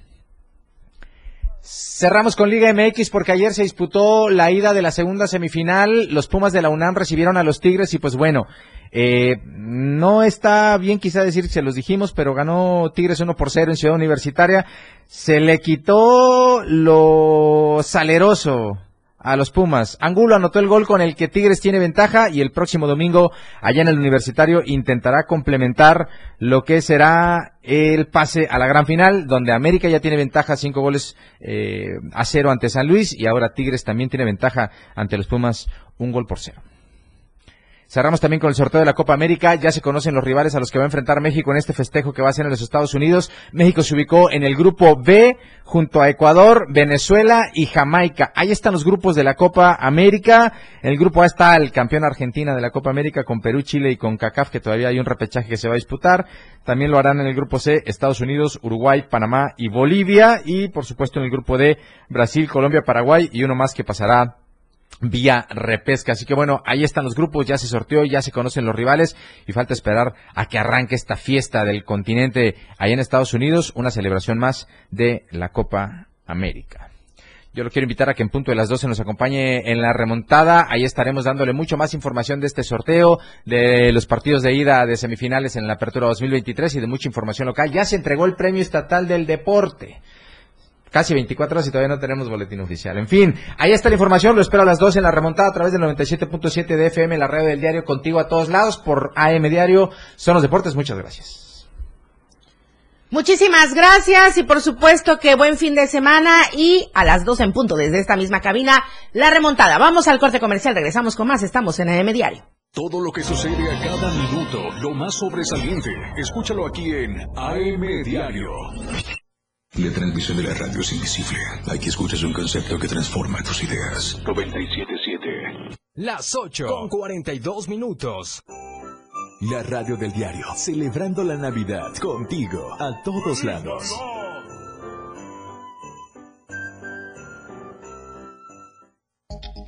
Cerramos con Liga MX porque ayer se disputó la ida de la segunda semifinal. Los Pumas de la UNAM recibieron a los Tigres y pues bueno, eh, no está bien quizá decir se los dijimos, pero ganó Tigres 1 por 0 en Ciudad Universitaria. Se le quitó lo saleroso a los Pumas. Angulo anotó el gol con el que Tigres tiene ventaja y el próximo domingo allá en el Universitario intentará complementar lo que será el pase a la gran final, donde América ya tiene ventaja cinco goles eh, a cero ante San Luis y ahora Tigres también tiene ventaja ante los Pumas un gol por cero. Cerramos también con el sorteo de la Copa América. Ya se conocen los rivales a los que va a enfrentar México en este festejo que va a ser en los Estados Unidos. México se ubicó en el grupo B junto a Ecuador, Venezuela y Jamaica. Ahí están los grupos de la Copa América. En el grupo A está el campeón Argentina de la Copa América con Perú, Chile y con CACAF, que todavía hay un repechaje que se va a disputar. También lo harán en el grupo C Estados Unidos, Uruguay, Panamá y Bolivia. Y por supuesto en el grupo D Brasil, Colombia, Paraguay y uno más que pasará vía repesca. Así que bueno, ahí están los grupos, ya se sorteó, ya se conocen los rivales y falta esperar a que arranque esta fiesta del continente ahí en Estados Unidos, una celebración más de la Copa América. Yo lo quiero invitar a que en punto de las 12 nos acompañe en la remontada. Ahí estaremos dándole mucho más información de este sorteo, de los partidos de ida de semifinales en la Apertura 2023 y de mucha información local. Ya se entregó el Premio Estatal del Deporte casi 24 horas y todavía no tenemos boletín oficial. En fin, ahí está la información, lo espero a las 12 en la remontada a través del 97.7 de FM, la radio del diario, contigo a todos lados por AM Diario. Son los deportes, muchas gracias. Muchísimas gracias y por supuesto que buen fin de semana y a las 12 en punto desde esta misma cabina, la remontada. Vamos al corte comercial, regresamos con más, estamos en AM Diario. Todo lo que sucede a cada minuto, lo más sobresaliente, escúchalo aquí en AM Diario. La transmisión de la radio es invisible. Aquí escuchas un concepto que transforma tus ideas. 97.7. Las 8 con 42 minutos. La radio del diario, celebrando la Navidad contigo a todos lados.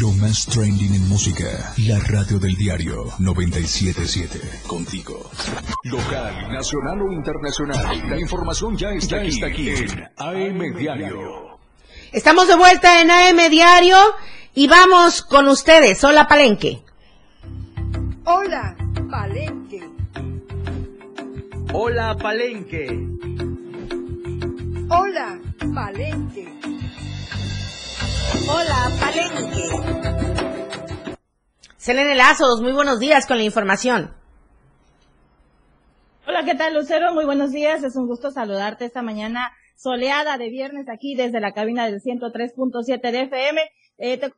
Lo más trending en música. La radio del diario 977. Contigo. Local, nacional o internacional. La información ya está, aquí, está aquí en AM Diario. Estamos de vuelta en AM Diario y vamos con ustedes. Hola Palenque. Hola Palenque. Hola Palenque. Hola Palenque. Hola, Palenque. Selene Lazos, muy buenos días con la información. Hola, ¿qué tal, Lucero? Muy buenos días. Es un gusto saludarte esta mañana soleada de viernes aquí desde la cabina del 103.7 de FM. Eh, te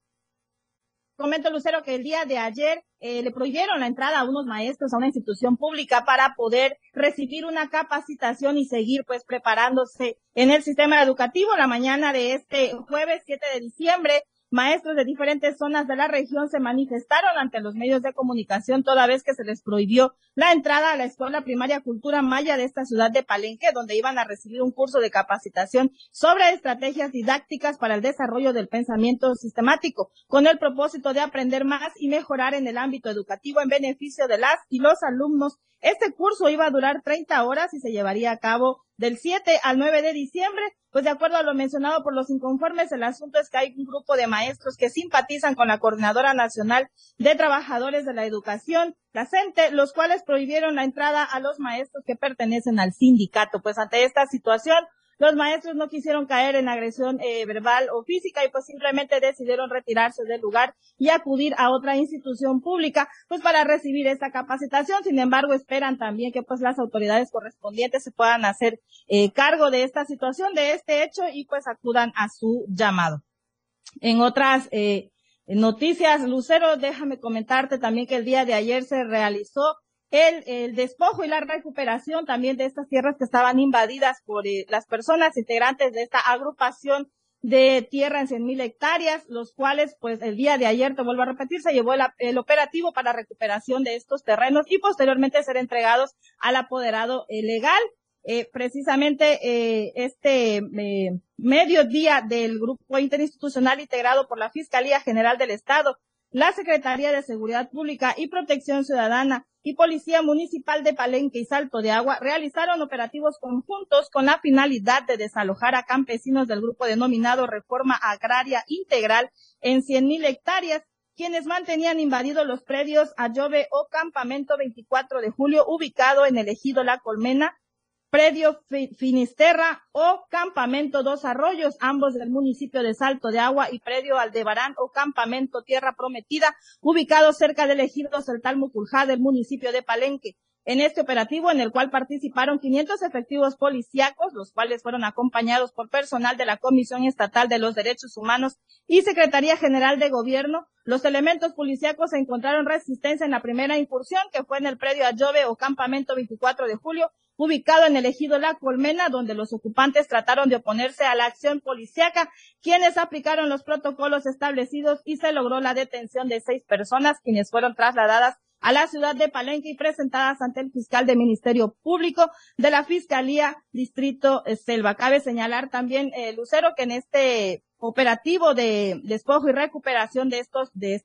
comento, Lucero, que el día de ayer eh, le prohibieron la entrada a unos maestros a una institución pública para poder recibir una capacitación y seguir pues preparándose en el sistema educativo. La mañana de este jueves 7 de diciembre Maestros de diferentes zonas de la región se manifestaron ante los medios de comunicación toda vez que se les prohibió la entrada a la Escuela Primaria Cultura Maya de esta ciudad de Palenque, donde iban a recibir un curso de capacitación sobre estrategias didácticas para el desarrollo del pensamiento sistemático, con el propósito de aprender más y mejorar en el ámbito educativo en beneficio de las y los alumnos. Este curso iba a durar 30 horas y se llevaría a cabo del 7 al 9 de diciembre. Pues de acuerdo a lo mencionado por los inconformes, el asunto es que hay un grupo de maestros que simpatizan con la Coordinadora Nacional de Trabajadores de la Educación, la CENTE, los cuales prohibieron la entrada a los maestros que pertenecen al sindicato. Pues ante esta situación, los maestros no quisieron caer en agresión eh, verbal o física y pues simplemente decidieron retirarse del lugar y acudir a otra institución pública pues para recibir esta capacitación. Sin embargo, esperan también que pues las autoridades correspondientes se puedan hacer eh, cargo de esta situación, de este hecho y pues acudan a su llamado. En otras eh, noticias, Lucero, déjame comentarte también que el día de ayer se realizó el, despojo y la recuperación también de estas tierras que estaban invadidas por eh, las personas integrantes de esta agrupación de tierra en 100 mil hectáreas, los cuales, pues, el día de ayer, te vuelvo a repetir, se llevó el, operativo para recuperación de estos terrenos y posteriormente ser entregados al apoderado eh, legal. Eh, precisamente eh, este mediodía del grupo interinstitucional integrado por la Fiscalía General del Estado, la Secretaría de Seguridad Pública y Protección Ciudadana y Policía Municipal de Palenque y Salto de Agua realizaron operativos conjuntos con la finalidad de desalojar a campesinos del grupo denominado Reforma Agraria Integral en 100.000 hectáreas, quienes mantenían invadidos los predios Ayobe o Campamento 24 de Julio, ubicado en el ejido La Colmena, predio Finisterra o campamento Dos Arroyos, ambos del municipio de Salto de Agua y predio Aldebarán o campamento Tierra Prometida, ubicado cerca del ejido Saltal Muculjá del municipio de Palenque. En este operativo, en el cual participaron 500 efectivos policíacos, los cuales fueron acompañados por personal de la Comisión Estatal de los Derechos Humanos y Secretaría General de Gobierno, los elementos policíacos encontraron resistencia en la primera incursión, que fue en el predio Ayobe o campamento 24 de julio, ubicado en el ejido La Colmena, donde los ocupantes trataron de oponerse a la acción policíaca, quienes aplicaron los protocolos establecidos y se logró la detención de seis personas, quienes fueron trasladadas a la ciudad de Palenque y presentadas ante el fiscal del Ministerio Público de la Fiscalía Distrito Selva. Cabe señalar también, eh, Lucero, que en este operativo de despojo y recuperación de estos, de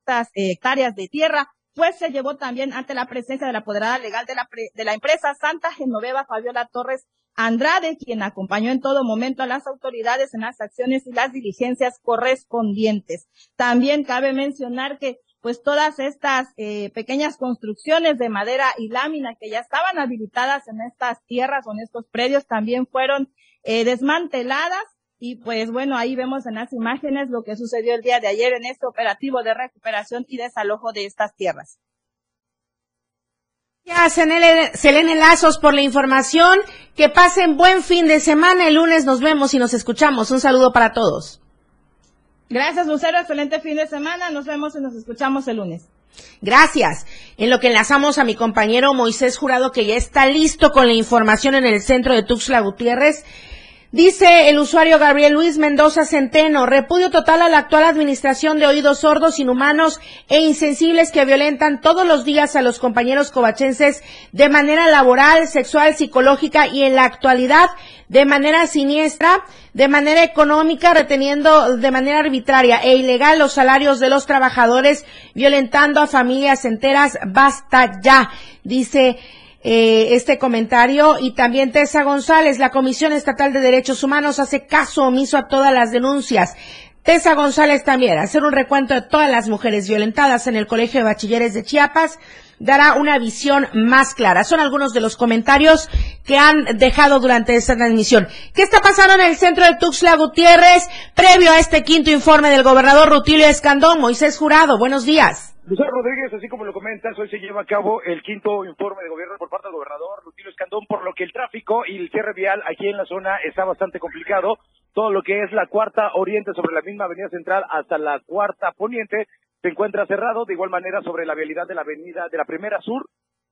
estas hectáreas de tierra, pues se llevó también ante la presencia de la apoderada legal de la, de la empresa Santa Genoveva Fabiola Torres Andrade, quien acompañó en todo momento a las autoridades en las acciones y las diligencias correspondientes. También cabe mencionar que pues todas estas eh, pequeñas construcciones de madera y lámina que ya estaban habilitadas en estas tierras o en estos predios también fueron eh, desmanteladas y pues bueno, ahí vemos en las imágenes lo que sucedió el día de ayer en este operativo de recuperación y desalojo de estas tierras. Gracias, Selene Lazos, por la información. Que pasen buen fin de semana. El lunes nos vemos y nos escuchamos. Un saludo para todos. Gracias, Lucero. Excelente fin de semana. Nos vemos y nos escuchamos el lunes. Gracias. En lo que enlazamos a mi compañero Moisés Jurado, que ya está listo con la información en el centro de Tuxtla Gutiérrez. Dice el usuario Gabriel Luis Mendoza Centeno, repudio total a la actual administración de oídos sordos, inhumanos e insensibles que violentan todos los días a los compañeros covachenses de manera laboral, sexual, psicológica y en la actualidad de manera siniestra, de manera económica, reteniendo de manera arbitraria e ilegal los salarios de los trabajadores, violentando a familias enteras. Basta ya, dice eh, este comentario y también Tessa González, la Comisión Estatal de Derechos Humanos hace caso omiso a todas las denuncias. Tessa González también, hacer un recuento de todas las mujeres violentadas en el Colegio de Bachilleres de Chiapas dará una visión más clara. Son algunos de los comentarios que han dejado durante esta transmisión. ¿Qué está pasando en el centro de Tuxtla Gutiérrez previo a este quinto informe del gobernador Rutilio Escandón? Moisés Jurado, buenos días. José Rodríguez, así como lo comentas, hoy se lleva a cabo el quinto informe de gobierno por parte del gobernador Rutilio Escandón, por lo que el tráfico y el cierre vial aquí en la zona está bastante complicado. Todo lo que es la cuarta oriente sobre la misma avenida central hasta la cuarta poniente se encuentra cerrado. De igual manera, sobre la vialidad de la avenida de la primera sur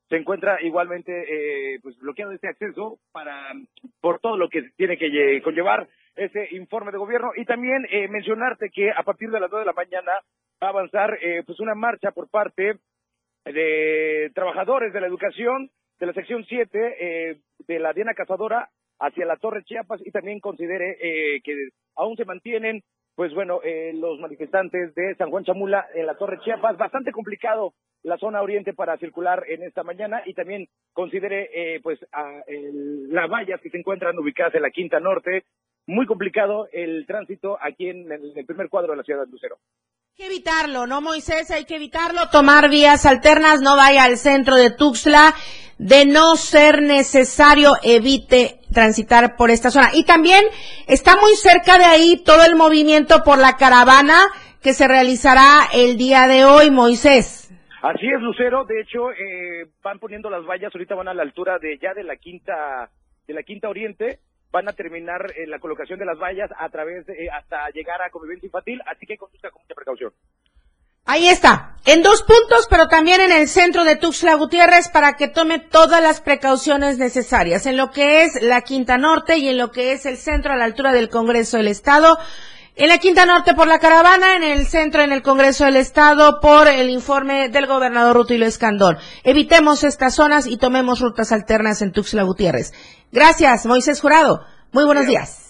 se encuentra igualmente eh, pues bloqueado este acceso para por todo lo que tiene que conllevar ese informe de gobierno y también eh, mencionarte que a partir de las dos de la mañana a avanzar eh, pues una marcha por parte de trabajadores de la educación de la sección 7 eh, de la Diana Cazadora hacia la Torre Chiapas y también considere eh, que aún se mantienen pues bueno, eh, los manifestantes de San Juan Chamula en la Torre Chiapas, bastante complicado la zona oriente para circular en esta mañana y también considere eh, pues a, el, las vallas que se encuentran ubicadas en la Quinta Norte, muy complicado el tránsito aquí en el, primer cuadro de la ciudad de Lucero. Hay que evitarlo, ¿no, Moisés? Hay que evitarlo, tomar vías alternas, no vaya al centro de Tuxtla. De no ser necesario, evite transitar por esta zona. Y también está muy cerca de ahí todo el movimiento por la caravana que se realizará el día de hoy, Moisés. Así es, Lucero. De hecho, eh, van poniendo las vallas, ahorita van a la altura de ya de la quinta, de la quinta oriente van a terminar eh, la colocación de las vallas a través de, eh, hasta llegar a convivencia infantil, así que conduzca con mucha precaución. Ahí está, en dos puntos, pero también en el centro de Tuxtla Gutiérrez para que tome todas las precauciones necesarias, en lo que es la Quinta Norte y en lo que es el centro a la altura del Congreso del Estado. En la Quinta Norte por la caravana, en el centro en el Congreso del Estado por el informe del gobernador Rutilio Escandón. Evitemos estas zonas y tomemos rutas alternas en Tuxtla Gutiérrez. Gracias, Moisés Jurado. Muy buenos días.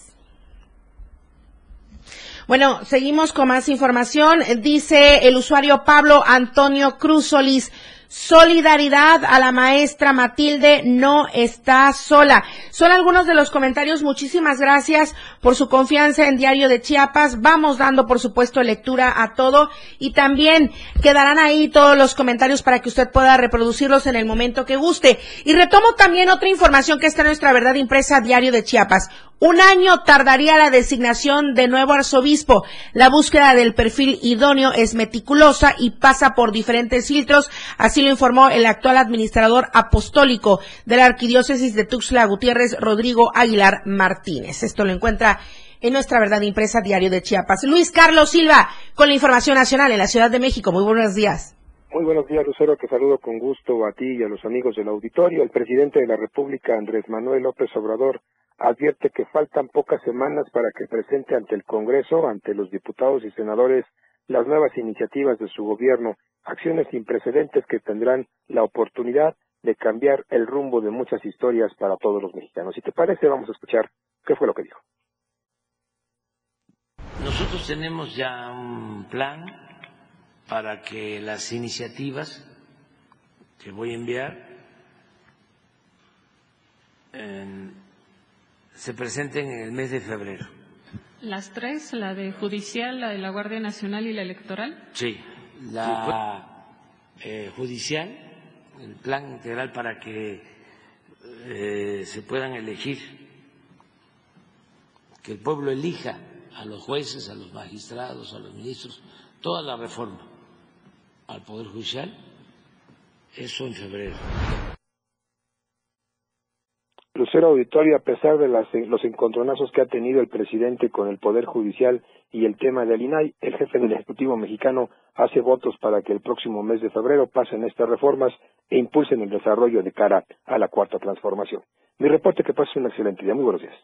Bueno, seguimos con más información. Dice el usuario Pablo Antonio Cruz Solís. Solidaridad a la maestra Matilde no está sola. Son algunos de los comentarios. Muchísimas gracias por su confianza en Diario de Chiapas. Vamos dando, por supuesto, lectura a todo y también quedarán ahí todos los comentarios para que usted pueda reproducirlos en el momento que guste. Y retomo también otra información que está en nuestra verdad impresa Diario de Chiapas. Un año tardaría la designación de nuevo arzobispo. La búsqueda del perfil idóneo es meticulosa y pasa por diferentes filtros, lo informó el actual administrador apostólico de la Arquidiócesis de Tuxtla Gutiérrez, Rodrigo Aguilar Martínez. Esto lo encuentra en nuestra verdad impresa Diario de Chiapas. Luis Carlos Silva, con la información nacional en la Ciudad de México. Muy buenos días. Muy buenos días, Lucero, que saludo con gusto a ti y a los amigos del auditorio. El presidente de la República, Andrés Manuel López Obrador, advierte que faltan pocas semanas para que presente ante el Congreso, ante los diputados y senadores, las nuevas iniciativas de su gobierno, acciones sin precedentes que tendrán la oportunidad de cambiar el rumbo de muchas historias para todos los mexicanos. Si te parece, vamos a escuchar qué fue lo que dijo. Nosotros tenemos ya un plan para que las iniciativas que voy a enviar en se presenten en el mes de febrero. ¿Las tres? ¿La de judicial, la de la Guardia Nacional y la electoral? Sí, la eh, judicial, el plan integral para que eh, se puedan elegir, que el pueblo elija a los jueces, a los magistrados, a los ministros, toda la reforma al Poder Judicial, eso en febrero. Auditorio, a pesar de las, los encontronazos que ha tenido el presidente con el Poder Judicial y el tema del INAI, el jefe del Ejecutivo mexicano hace votos para que el próximo mes de febrero pasen estas reformas e impulsen el desarrollo de cara a la cuarta transformación. Mi reporte que pase un excelente día. Muy buenos días.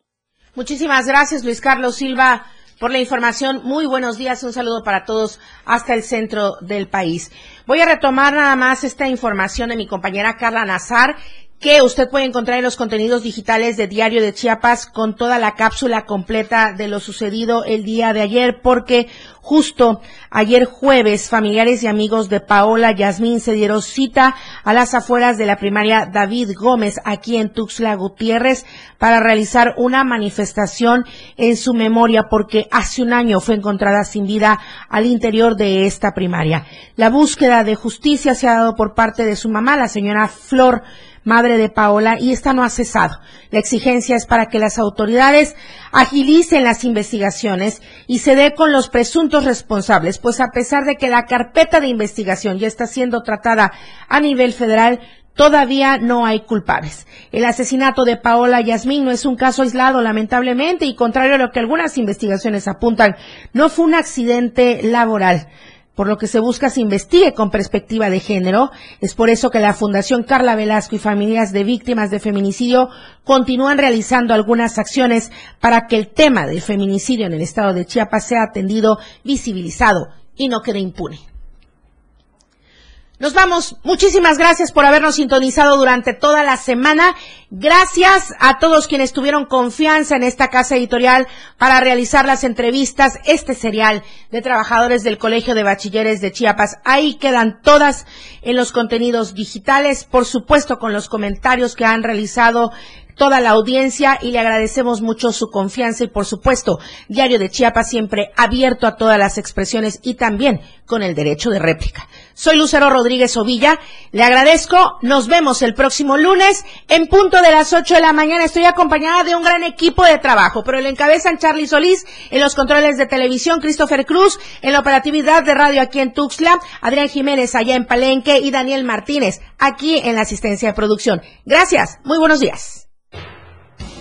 Muchísimas gracias, Luis Carlos Silva, por la información. Muy buenos días. Un saludo para todos hasta el centro del país. Voy a retomar nada más esta información de mi compañera Carla Nazar que usted puede encontrar en los contenidos digitales de Diario de Chiapas con toda la cápsula completa de lo sucedido el día de ayer, porque justo ayer jueves familiares y amigos de Paola Yasmín se dieron cita a las afueras de la primaria David Gómez aquí en Tuxtla Gutiérrez para realizar una manifestación en su memoria porque hace un año fue encontrada sin vida al interior de esta primaria. La búsqueda de justicia se ha dado por parte de su mamá, la señora Flor madre de Paola, y esta no ha cesado. La exigencia es para que las autoridades agilicen las investigaciones y se dé con los presuntos responsables, pues a pesar de que la carpeta de investigación ya está siendo tratada a nivel federal, todavía no hay culpables. El asesinato de Paola Yasmín no es un caso aislado, lamentablemente, y contrario a lo que algunas investigaciones apuntan, no fue un accidente laboral por lo que se busca se investigue con perspectiva de género. Es por eso que la Fundación Carla Velasco y familias de víctimas de feminicidio continúan realizando algunas acciones para que el tema del feminicidio en el estado de Chiapas sea atendido, visibilizado y no quede impune. Nos vamos. Muchísimas gracias por habernos sintonizado durante toda la semana. Gracias a todos quienes tuvieron confianza en esta casa editorial para realizar las entrevistas, este serial de trabajadores del Colegio de Bachilleres de Chiapas. Ahí quedan todas en los contenidos digitales, por supuesto con los comentarios que han realizado toda la audiencia y le agradecemos mucho su confianza y por supuesto, Diario de Chiapas siempre abierto a todas las expresiones y también con el derecho de réplica. Soy Lucero Rodríguez Ovilla, le agradezco, nos vemos el próximo lunes en punto de las 8 de la mañana. Estoy acompañada de un gran equipo de trabajo, pero lo encabezan Charlie Solís en los controles de televisión, Christopher Cruz en la operatividad de radio aquí en Tuxtla, Adrián Jiménez allá en Palenque y Daniel Martínez aquí en la asistencia de producción. Gracias, muy buenos días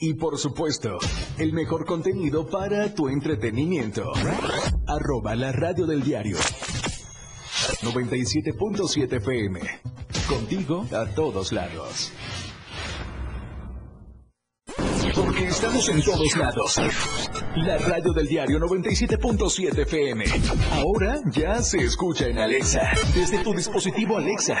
y por supuesto, el mejor contenido para tu entretenimiento. Arroba la radio del diario. 97.7 FM. Contigo a todos lados. Porque estamos en todos lados. La radio del diario 97.7 FM. Ahora ya se escucha en Alexa. Desde tu dispositivo Alexa.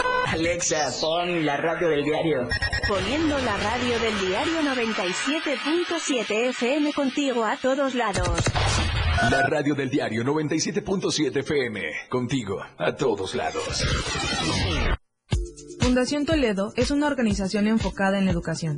Alexa, pon la radio del diario. Poniendo la radio del diario 97.7 FM contigo a todos lados. La radio del diario 97.7 FM, contigo a todos lados. Fundación Toledo es una organización enfocada en la educación.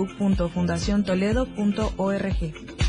www.fundaciontoledo.org.